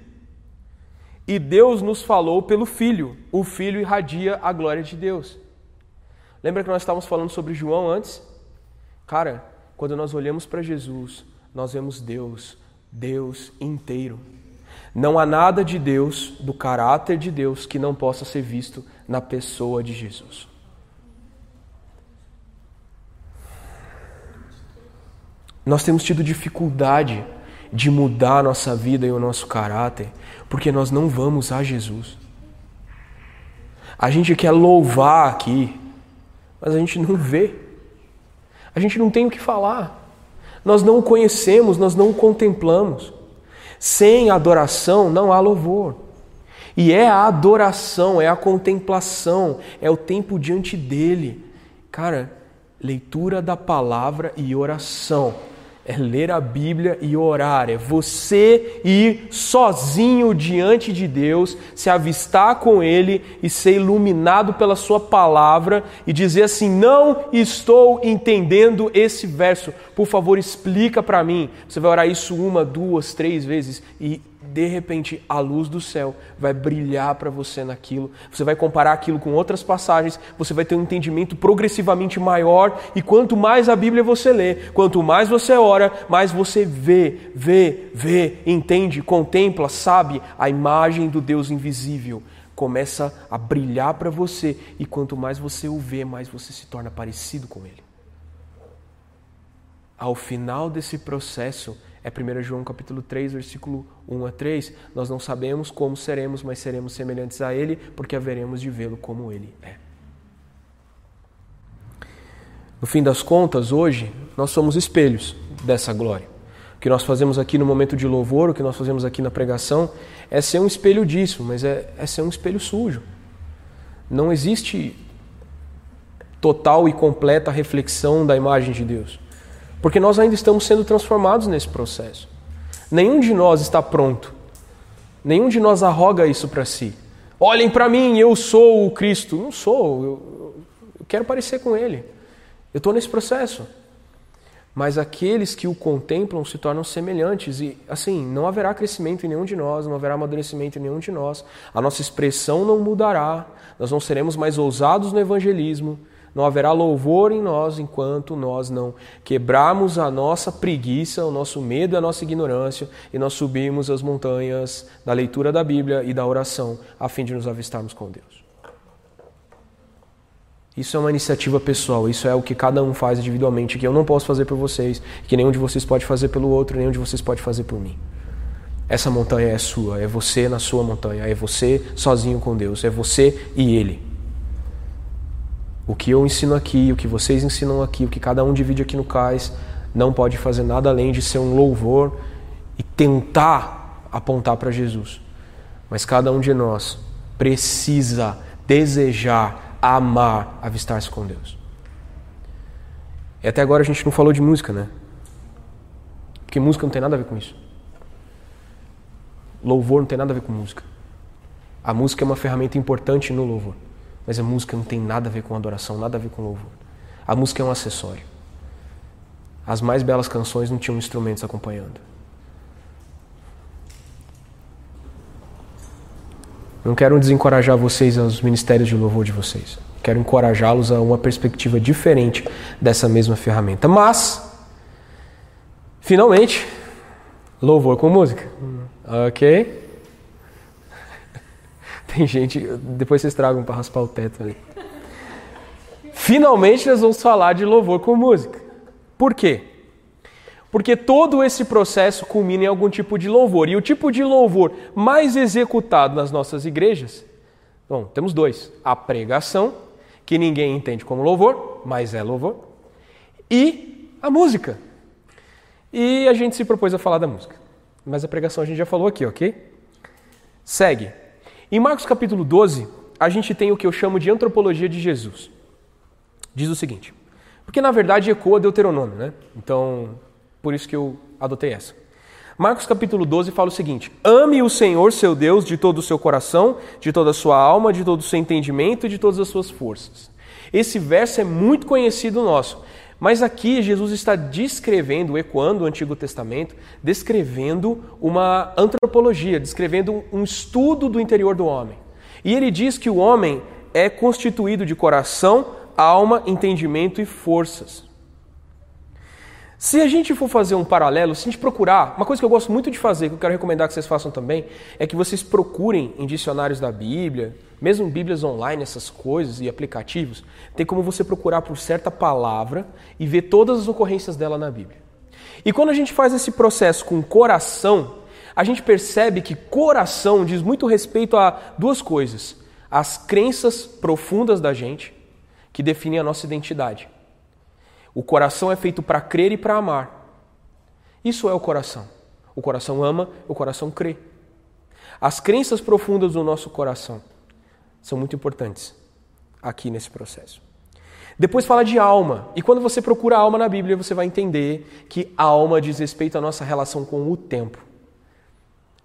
E Deus nos falou pelo Filho. O Filho irradia a glória de Deus. Lembra que nós estávamos falando sobre João antes? Cara, quando nós olhamos para Jesus, nós vemos Deus, Deus inteiro. Não há nada de Deus, do caráter de Deus, que não possa ser visto na pessoa de Jesus. Nós temos tido dificuldade de mudar a nossa vida e o nosso caráter, porque nós não vamos a Jesus. A gente quer louvar aqui, mas a gente não vê. A gente não tem o que falar. Nós não o conhecemos, nós não o contemplamos. Sem adoração não há louvor. E é a adoração, é a contemplação, é o tempo diante dele. Cara, leitura da palavra e oração é ler a Bíblia e orar, é você ir sozinho diante de Deus, se avistar com Ele e ser iluminado pela Sua palavra e dizer assim: Não estou entendendo esse verso, por favor, explica para mim. Você vai orar isso uma, duas, três vezes e de repente a luz do céu vai brilhar para você naquilo. Você vai comparar aquilo com outras passagens, você vai ter um entendimento progressivamente maior e quanto mais a Bíblia você lê, quanto mais você ora, mais você vê, vê, vê, entende, contempla, sabe a imagem do Deus invisível. Começa a brilhar para você e quanto mais você o vê, mais você se torna parecido com ele. Ao final desse processo, é 1 João capítulo 3, versículo 1 a 3. Nós não sabemos como seremos, mas seremos semelhantes a Ele, porque haveremos de vê-lo como Ele é. No fim das contas, hoje, nós somos espelhos dessa glória. O que nós fazemos aqui no momento de louvor, o que nós fazemos aqui na pregação, é ser um espelho disso, mas é, é ser um espelho sujo. Não existe total e completa reflexão da imagem de Deus. Porque nós ainda estamos sendo transformados nesse processo. Nenhum de nós está pronto. Nenhum de nós arroga isso para si. Olhem para mim, eu sou o Cristo. Não sou, eu, eu quero parecer com Ele. Eu estou nesse processo. Mas aqueles que o contemplam se tornam semelhantes e, assim, não haverá crescimento em nenhum de nós, não haverá amadurecimento em nenhum de nós. A nossa expressão não mudará, nós não seremos mais ousados no evangelismo, não haverá louvor em nós enquanto nós não quebrarmos a nossa preguiça, o nosso medo a nossa ignorância e nós subirmos as montanhas da leitura da Bíblia e da oração a fim de nos avistarmos com Deus. Isso é uma iniciativa pessoal, isso é o que cada um faz individualmente, que eu não posso fazer por vocês, que nenhum de vocês pode fazer pelo outro, nenhum de vocês pode fazer por mim. Essa montanha é sua, é você na sua montanha, é você sozinho com Deus, é você e Ele. O que eu ensino aqui, o que vocês ensinam aqui, o que cada um divide aqui no cais, não pode fazer nada além de ser um louvor e tentar apontar para Jesus. Mas cada um de nós precisa desejar amar avistar-se com Deus. E até agora a gente não falou de música, né? Porque música não tem nada a ver com isso. Louvor não tem nada a ver com música. A música é uma ferramenta importante no louvor, mas a música não tem nada a ver com adoração, nada a ver com louvor. A música é um acessório. As mais belas canções não tinham instrumentos acompanhando. Não quero desencorajar vocês aos ministérios de louvor de vocês. Quero encorajá-los a uma perspectiva diferente dessa mesma ferramenta. Mas, finalmente, louvor com música. Ok? Tem gente, depois vocês tragam para raspar o teto ali. Finalmente nós vamos falar de louvor com música. Por quê? Porque todo esse processo culmina em algum tipo de louvor. E o tipo de louvor mais executado nas nossas igrejas, bom, temos dois: a pregação, que ninguém entende como louvor, mas é louvor, e a música. E a gente se propôs a falar da música. Mas a pregação a gente já falou aqui, ok? Segue. Em Marcos capítulo 12, a gente tem o que eu chamo de antropologia de Jesus. Diz o seguinte: porque na verdade ecoa Deuteronômio, né? Então, por isso que eu adotei essa. Marcos capítulo 12 fala o seguinte: Ame o Senhor seu Deus de todo o seu coração, de toda a sua alma, de todo o seu entendimento e de todas as suas forças. Esse verso é muito conhecido nosso, mas aqui Jesus está descrevendo, ecoando o Antigo Testamento, descrevendo uma antropologia, descrevendo um estudo do interior do homem. E ele diz que o homem é constituído de coração, alma, entendimento e forças. Se a gente for fazer um paralelo, se a gente procurar, uma coisa que eu gosto muito de fazer, que eu quero recomendar que vocês façam também, é que vocês procurem em dicionários da Bíblia, mesmo Bíblias online, essas coisas e aplicativos, tem como você procurar por certa palavra e ver todas as ocorrências dela na Bíblia. E quando a gente faz esse processo com coração, a gente percebe que coração diz muito respeito a duas coisas: as crenças profundas da gente, que definem a nossa identidade. O coração é feito para crer e para amar. Isso é o coração. O coração ama, o coração crê. As crenças profundas do nosso coração são muito importantes aqui nesse processo. Depois fala de alma. E quando você procura alma na Bíblia, você vai entender que alma diz respeito à nossa relação com o tempo.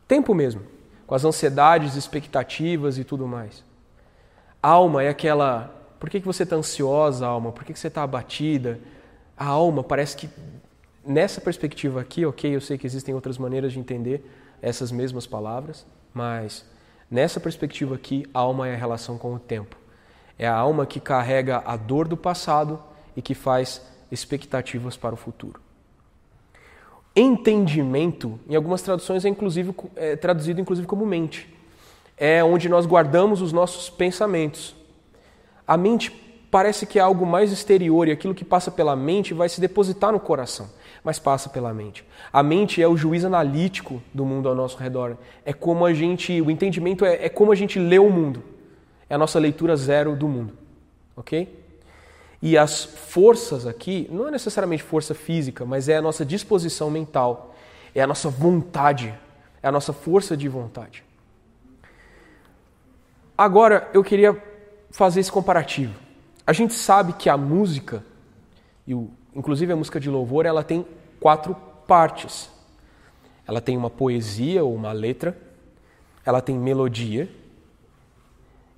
Tempo mesmo, com as ansiedades, expectativas e tudo mais. Alma é aquela. Por que, que você está ansiosa, alma? Por que, que você está abatida? A alma parece que nessa perspectiva aqui, ok, eu sei que existem outras maneiras de entender essas mesmas palavras, mas nessa perspectiva aqui, a alma é a relação com o tempo. É a alma que carrega a dor do passado e que faz expectativas para o futuro. Entendimento, em algumas traduções, é, inclusive, é traduzido inclusive como mente. É onde nós guardamos os nossos pensamentos. A mente parece que é algo mais exterior e aquilo que passa pela mente vai se depositar no coração, mas passa pela mente. A mente é o juiz analítico do mundo ao nosso redor. É como a gente, o entendimento é, é como a gente lê o mundo. É a nossa leitura zero do mundo, ok? E as forças aqui não é necessariamente força física, mas é a nossa disposição mental, é a nossa vontade, é a nossa força de vontade. Agora, eu queria fazer esse comparativo. A gente sabe que a música, e inclusive a música de louvor, ela tem quatro partes. Ela tem uma poesia ou uma letra, ela tem melodia,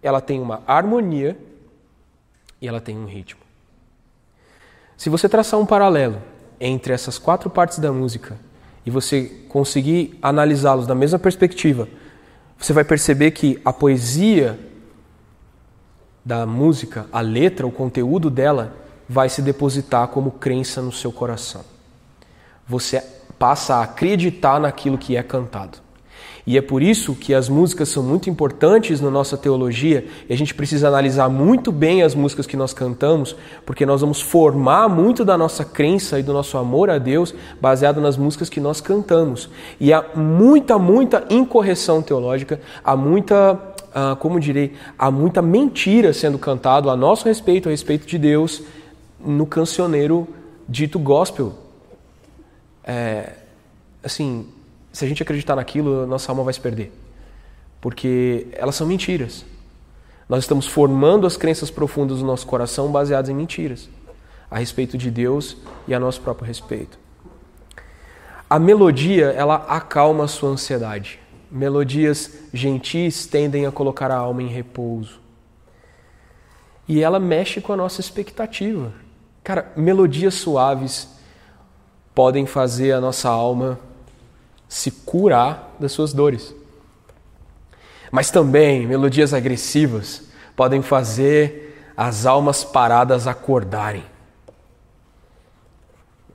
ela tem uma harmonia e ela tem um ritmo. Se você traçar um paralelo entre essas quatro partes da música e você conseguir analisá-los da mesma perspectiva, você vai perceber que a poesia da música, a letra, o conteúdo dela, vai se depositar como crença no seu coração. Você passa a acreditar naquilo que é cantado. E é por isso que as músicas são muito importantes na nossa teologia e a gente precisa analisar muito bem as músicas que nós cantamos, porque nós vamos formar muito da nossa crença e do nosso amor a Deus baseado nas músicas que nós cantamos. E há muita, muita incorreção teológica, há muita, ah, como direi, há muita mentira sendo cantado a nosso respeito, a respeito de Deus, no cancioneiro dito gospel. É, assim, se a gente acreditar naquilo, nossa alma vai se perder. Porque elas são mentiras. Nós estamos formando as crenças profundas do nosso coração baseadas em mentiras a respeito de Deus e a nosso próprio respeito. A melodia, ela acalma a sua ansiedade. Melodias gentis tendem a colocar a alma em repouso. E ela mexe com a nossa expectativa. Cara, melodias suaves podem fazer a nossa alma se curar das suas dores. Mas também melodias agressivas podem fazer as almas paradas acordarem.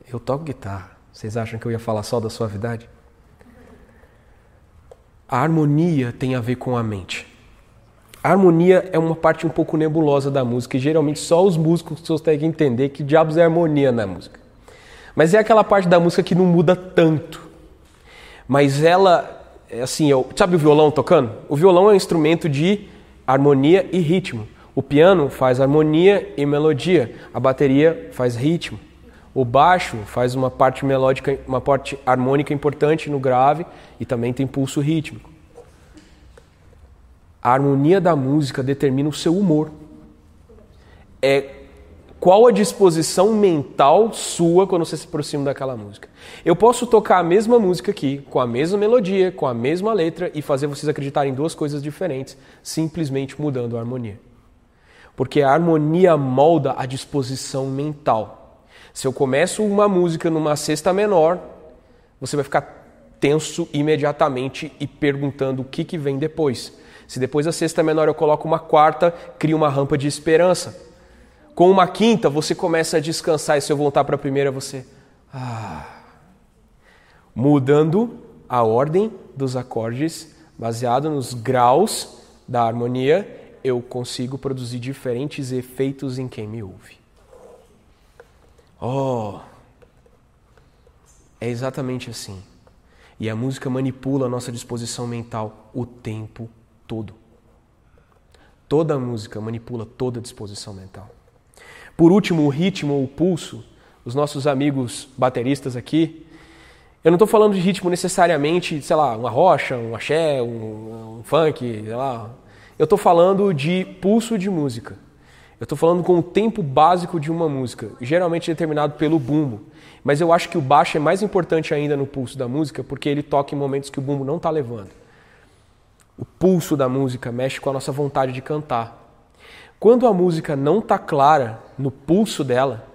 Eu toco guitarra. Vocês acham que eu ia falar só da suavidade? A harmonia tem a ver com a mente. A harmonia é uma parte um pouco nebulosa da música e geralmente só os músicos conseguem entender que diabos é harmonia na música. Mas é aquela parte da música que não muda tanto. Mas ela, é assim, eu, sabe o violão tocando? O violão é um instrumento de harmonia e ritmo. O piano faz harmonia e melodia. A bateria faz ritmo. O baixo faz uma parte melódica, uma parte harmônica importante no grave e também tem pulso rítmico. A harmonia da música determina o seu humor. É qual a disposição mental sua quando você se aproxima daquela música. Eu posso tocar a mesma música aqui, com a mesma melodia, com a mesma letra e fazer vocês acreditarem em duas coisas diferentes, simplesmente mudando a harmonia. Porque a harmonia molda a disposição mental. Se eu começo uma música numa sexta menor, você vai ficar tenso imediatamente e perguntando o que, que vem depois. Se depois da sexta menor eu coloco uma quarta, cria uma rampa de esperança. Com uma quinta, você começa a descansar e se eu voltar para a primeira, você. Ah. Mudando a ordem dos acordes, baseado nos graus da harmonia, eu consigo produzir diferentes efeitos em quem me ouve. Oh! É exatamente assim. E a música manipula a nossa disposição mental o tempo todo. Toda a música manipula toda a disposição mental. Por último, o ritmo, o pulso. Os nossos amigos bateristas aqui. Eu não estou falando de ritmo necessariamente, sei lá, uma rocha, um axé, um, um funk, sei lá. Eu estou falando de pulso de música. Eu estou falando com o tempo básico de uma música, geralmente determinado pelo bumbo. Mas eu acho que o baixo é mais importante ainda no pulso da música, porque ele toca em momentos que o bumbo não está levando. O pulso da música mexe com a nossa vontade de cantar. Quando a música não está clara no pulso dela,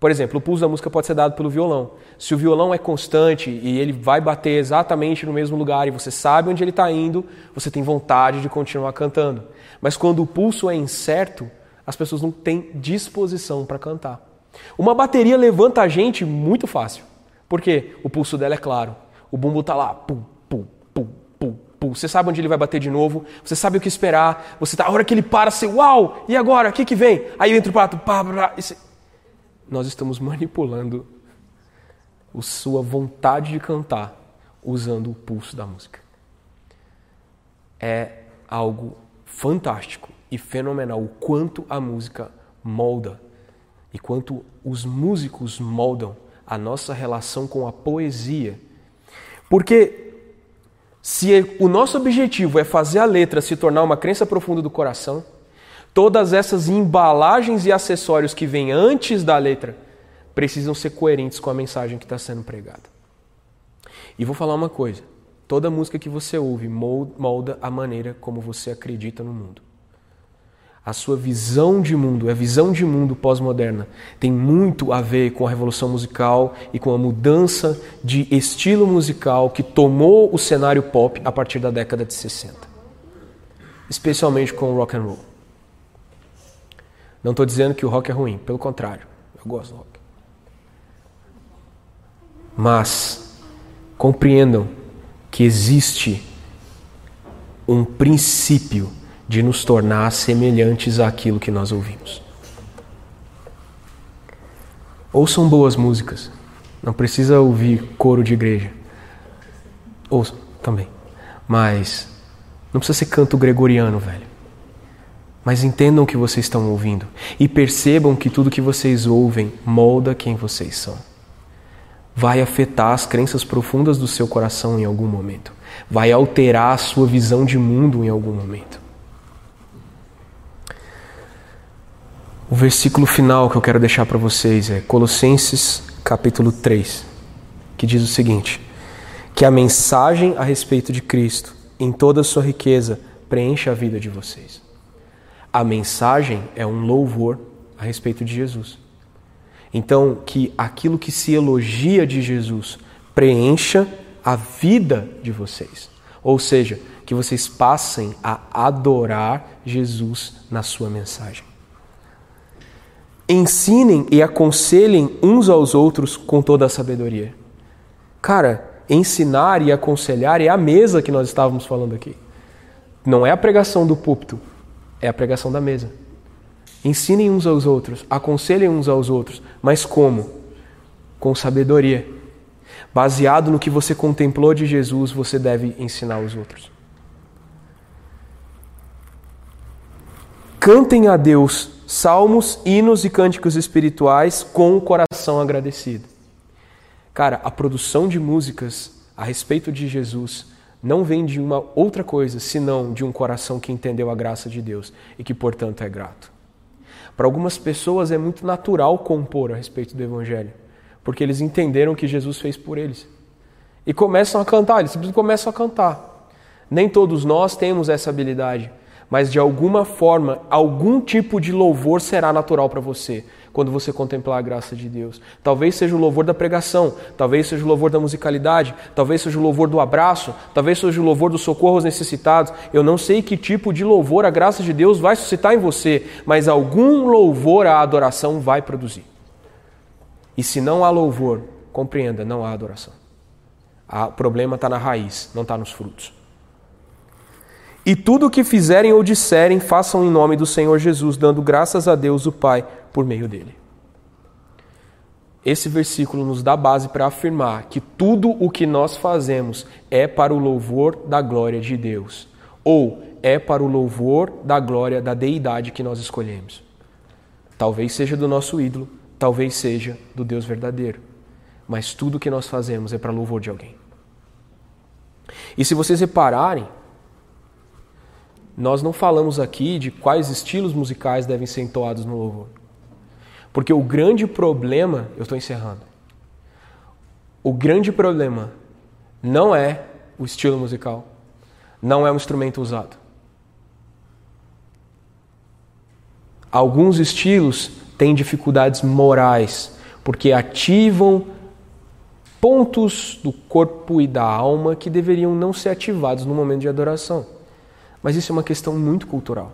por exemplo, o pulso da música pode ser dado pelo violão. Se o violão é constante e ele vai bater exatamente no mesmo lugar e você sabe onde ele está indo, você tem vontade de continuar cantando. Mas quando o pulso é incerto, as pessoas não têm disposição para cantar. Uma bateria levanta a gente muito fácil. Por quê? O pulso dela é claro. O bumbo está lá, pum, você sabe onde ele vai bater de novo, você sabe o que esperar, você tá, a hora que ele para, você, uau, e agora, o que que vem? Aí entra o prato, pá, pá, você... Nós estamos manipulando a sua vontade de cantar usando o pulso da música. É algo fantástico e fenomenal o quanto a música molda e quanto os músicos moldam a nossa relação com a poesia. Porque se o nosso objetivo é fazer a letra se tornar uma crença profunda do coração, todas essas embalagens e acessórios que vêm antes da letra precisam ser coerentes com a mensagem que está sendo pregada. E vou falar uma coisa: toda música que você ouve molda a maneira como você acredita no mundo. A sua visão de mundo, a visão de mundo pós-moderna, tem muito a ver com a revolução musical e com a mudança de estilo musical que tomou o cenário pop a partir da década de 60. Especialmente com o rock and roll. Não estou dizendo que o rock é ruim, pelo contrário, eu gosto do rock. Mas compreendam que existe um princípio de nos tornar semelhantes àquilo que nós ouvimos. Ouçam boas músicas. Não precisa ouvir coro de igreja. Ouçam também. Mas não precisa ser canto gregoriano, velho. Mas entendam o que vocês estão ouvindo e percebam que tudo que vocês ouvem molda quem vocês são. Vai afetar as crenças profundas do seu coração em algum momento. Vai alterar a sua visão de mundo em algum momento. O versículo final que eu quero deixar para vocês é Colossenses capítulo 3, que diz o seguinte: que a mensagem a respeito de Cristo, em toda a sua riqueza, preencha a vida de vocês. A mensagem é um louvor a respeito de Jesus. Então, que aquilo que se elogia de Jesus preencha a vida de vocês. Ou seja, que vocês passem a adorar Jesus na sua mensagem. Ensinem e aconselhem uns aos outros com toda a sabedoria. Cara, ensinar e aconselhar é a mesa que nós estávamos falando aqui. Não é a pregação do púlpito, é a pregação da mesa. Ensinem uns aos outros, aconselhem uns aos outros, mas como? Com sabedoria. Baseado no que você contemplou de Jesus, você deve ensinar os outros. Cantem a Deus salmos, hinos e cânticos espirituais com o coração agradecido. Cara, a produção de músicas a respeito de Jesus não vem de uma outra coisa senão de um coração que entendeu a graça de Deus e que, portanto, é grato. Para algumas pessoas é muito natural compor a respeito do Evangelho, porque eles entenderam o que Jesus fez por eles. E começam a cantar, eles simplesmente começam a cantar. Nem todos nós temos essa habilidade mas de alguma forma, algum tipo de louvor será natural para você quando você contemplar a graça de Deus. Talvez seja o louvor da pregação, talvez seja o louvor da musicalidade, talvez seja o louvor do abraço, talvez seja o louvor do socorro aos necessitados. Eu não sei que tipo de louvor a graça de Deus vai suscitar em você, mas algum louvor a adoração vai produzir. E se não há louvor, compreenda, não há adoração. O problema está na raiz, não está nos frutos. E tudo o que fizerem ou disserem, façam em nome do Senhor Jesus, dando graças a Deus o Pai por meio dele. Esse versículo nos dá base para afirmar que tudo o que nós fazemos é para o louvor da glória de Deus, ou é para o louvor da glória da deidade que nós escolhemos. Talvez seja do nosso ídolo, talvez seja do Deus verdadeiro, mas tudo o que nós fazemos é para louvor de alguém. E se vocês repararem, nós não falamos aqui de quais estilos musicais devem ser entoados no louvor. Porque o grande problema, eu estou encerrando. O grande problema não é o estilo musical, não é o instrumento usado. Alguns estilos têm dificuldades morais, porque ativam pontos do corpo e da alma que deveriam não ser ativados no momento de adoração. Mas isso é uma questão muito cultural.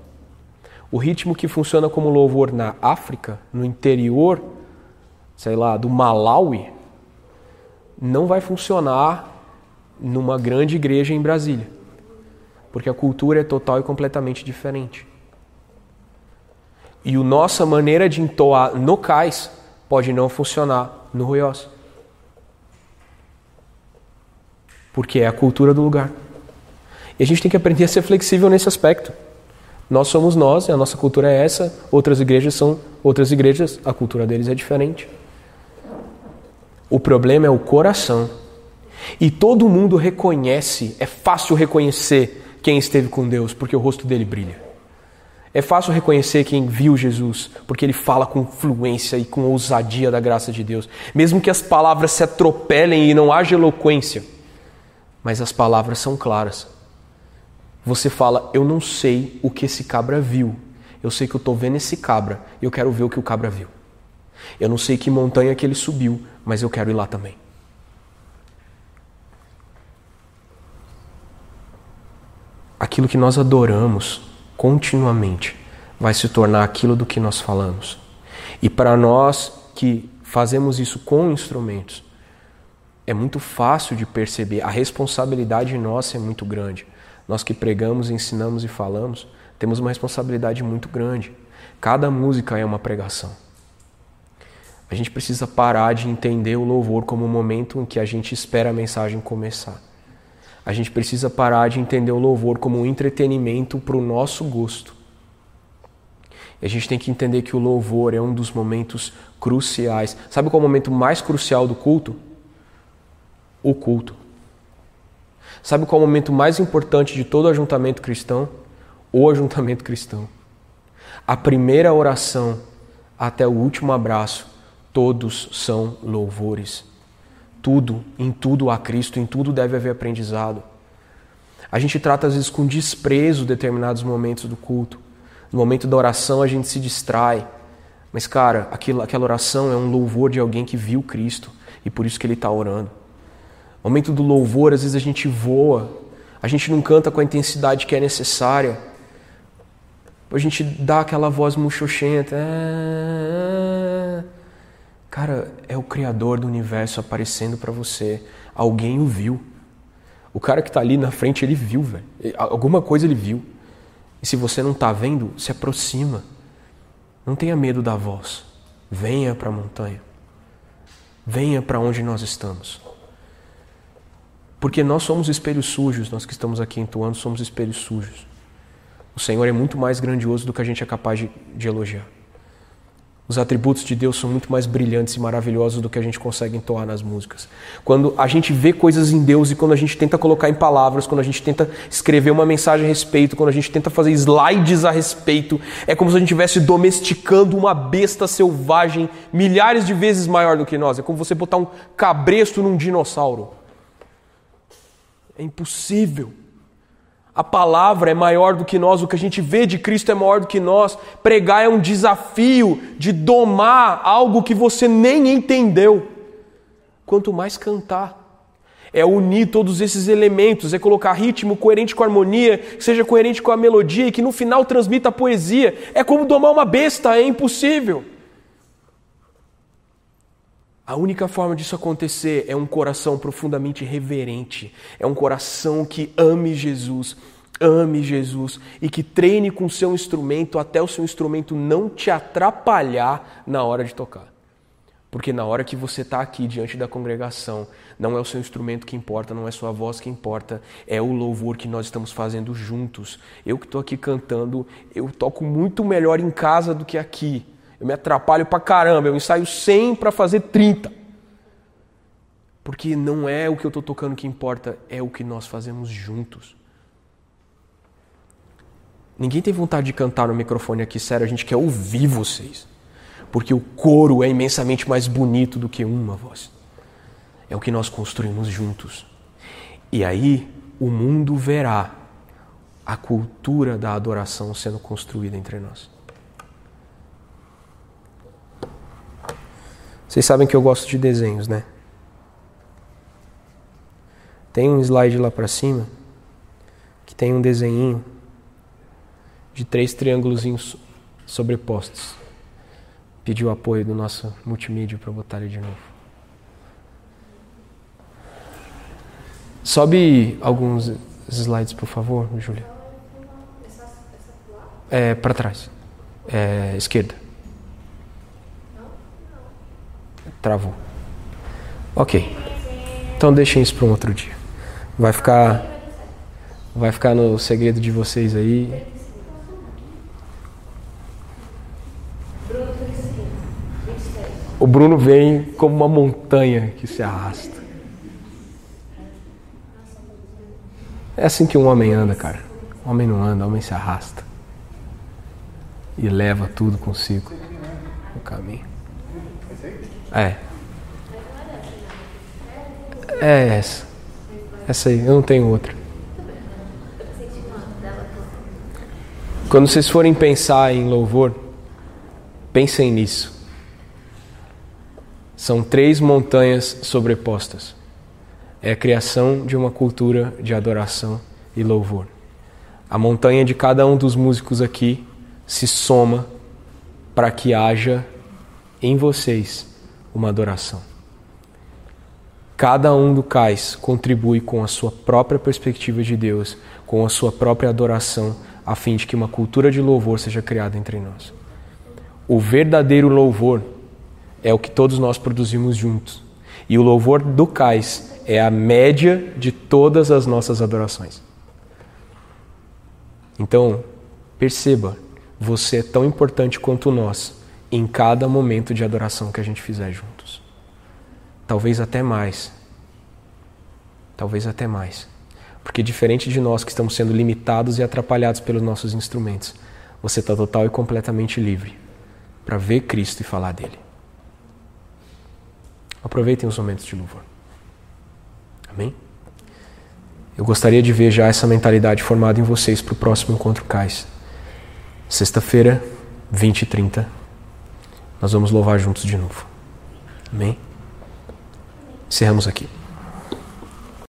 O ritmo que funciona como louvor na África, no interior, sei lá, do Malawi, não vai funcionar numa grande igreja em Brasília. Porque a cultura é total e completamente diferente. E a nossa maneira de entoar no cais pode não funcionar no Ruiós. Porque é a cultura do lugar. E a gente tem que aprender a ser flexível nesse aspecto. Nós somos nós, a nossa cultura é essa, outras igrejas são outras igrejas, a cultura deles é diferente. O problema é o coração. E todo mundo reconhece, é fácil reconhecer quem esteve com Deus, porque o rosto dele brilha. É fácil reconhecer quem viu Jesus, porque ele fala com fluência e com ousadia da graça de Deus. Mesmo que as palavras se atropelem e não haja eloquência, mas as palavras são claras. Você fala: Eu não sei o que esse cabra viu, eu sei que eu estou vendo esse cabra e eu quero ver o que o cabra viu. Eu não sei que montanha que ele subiu, mas eu quero ir lá também. Aquilo que nós adoramos continuamente vai se tornar aquilo do que nós falamos. E para nós que fazemos isso com instrumentos, é muito fácil de perceber, a responsabilidade nossa é muito grande. Nós que pregamos, ensinamos e falamos, temos uma responsabilidade muito grande. Cada música é uma pregação. A gente precisa parar de entender o louvor como o momento em que a gente espera a mensagem começar. A gente precisa parar de entender o louvor como um entretenimento para o nosso gosto. E a gente tem que entender que o louvor é um dos momentos cruciais. Sabe qual é o momento mais crucial do culto? O culto. Sabe qual é o momento mais importante de todo ajuntamento cristão? O ajuntamento cristão. A primeira oração até o último abraço, todos são louvores. Tudo, em tudo há Cristo, em tudo deve haver aprendizado. A gente trata às vezes com desprezo determinados momentos do culto. No momento da oração a gente se distrai. Mas, cara, aquilo, aquela oração é um louvor de alguém que viu Cristo e por isso que ele está orando. Momento do louvor, às vezes a gente voa, a gente não canta com a intensidade que é necessária. A gente dá aquela voz muxoxenta. É... Cara, é o Criador do universo aparecendo para você. Alguém o viu. O cara que está ali na frente, ele viu, velho. Alguma coisa ele viu. E se você não está vendo, se aproxima. Não tenha medo da voz. Venha para a montanha. Venha para onde nós estamos. Porque nós somos espelhos sujos, nós que estamos aqui entoando somos espelhos sujos. O Senhor é muito mais grandioso do que a gente é capaz de, de elogiar. Os atributos de Deus são muito mais brilhantes e maravilhosos do que a gente consegue entoar nas músicas. Quando a gente vê coisas em Deus e quando a gente tenta colocar em palavras, quando a gente tenta escrever uma mensagem a respeito, quando a gente tenta fazer slides a respeito, é como se a gente estivesse domesticando uma besta selvagem milhares de vezes maior do que nós. É como você botar um cabresto num dinossauro. É impossível. A palavra é maior do que nós, o que a gente vê de Cristo é maior do que nós. Pregar é um desafio de domar algo que você nem entendeu. Quanto mais cantar. É unir todos esses elementos, é colocar ritmo coerente com a harmonia, que seja coerente com a melodia e que no final transmita a poesia. É como domar uma besta, é impossível. A única forma disso acontecer é um coração profundamente reverente, é um coração que ame Jesus, ame Jesus e que treine com seu instrumento até o seu instrumento não te atrapalhar na hora de tocar. Porque na hora que você está aqui diante da congregação, não é o seu instrumento que importa, não é sua voz que importa, é o louvor que nós estamos fazendo juntos. Eu que estou aqui cantando, eu toco muito melhor em casa do que aqui. Eu me atrapalho pra caramba, eu ensaio 100 para fazer 30. Porque não é o que eu estou tocando que importa, é o que nós fazemos juntos. Ninguém tem vontade de cantar no microfone aqui, sério, a gente quer ouvir vocês. Porque o coro é imensamente mais bonito do que uma voz. É o que nós construímos juntos. E aí o mundo verá a cultura da adoração sendo construída entre nós. Vocês sabem que eu gosto de desenhos, né? Tem um slide lá para cima que tem um desenho de três triângulos sobrepostos. Pediu apoio do nosso multimídia para botar ele de novo. Sobe alguns slides, por favor, Júlia. É, para trás. É, esquerda. Travou. Ok. Então deixem isso para um outro dia. Vai ficar vai ficar no segredo de vocês aí. O Bruno vem como uma montanha que se arrasta. É assim que um homem anda, cara. O homem não anda, o homem se arrasta. e leva tudo consigo no caminho. É. É essa. Essa aí, eu não tenho outra. Quando vocês forem pensar em louvor, pensem nisso. São três montanhas sobrepostas. É a criação de uma cultura de adoração e louvor. A montanha de cada um dos músicos aqui se soma para que haja em vocês uma adoração. Cada um do cais contribui com a sua própria perspectiva de Deus, com a sua própria adoração a fim de que uma cultura de louvor seja criada entre nós. O verdadeiro louvor é o que todos nós produzimos juntos. E o louvor do cais é a média de todas as nossas adorações. Então, perceba, você é tão importante quanto nós em cada momento de adoração que a gente fizer juntos. Talvez até mais. Talvez até mais. Porque diferente de nós que estamos sendo limitados e atrapalhados pelos nossos instrumentos, você está total e completamente livre para ver Cristo e falar dele. Aproveitem os momentos de louvor. Amém? Eu gostaria de ver já essa mentalidade formada em vocês para o próximo encontro Cais. Sexta-feira, 20 e 30, nós vamos louvar juntos de novo. Amém? Encerramos aqui.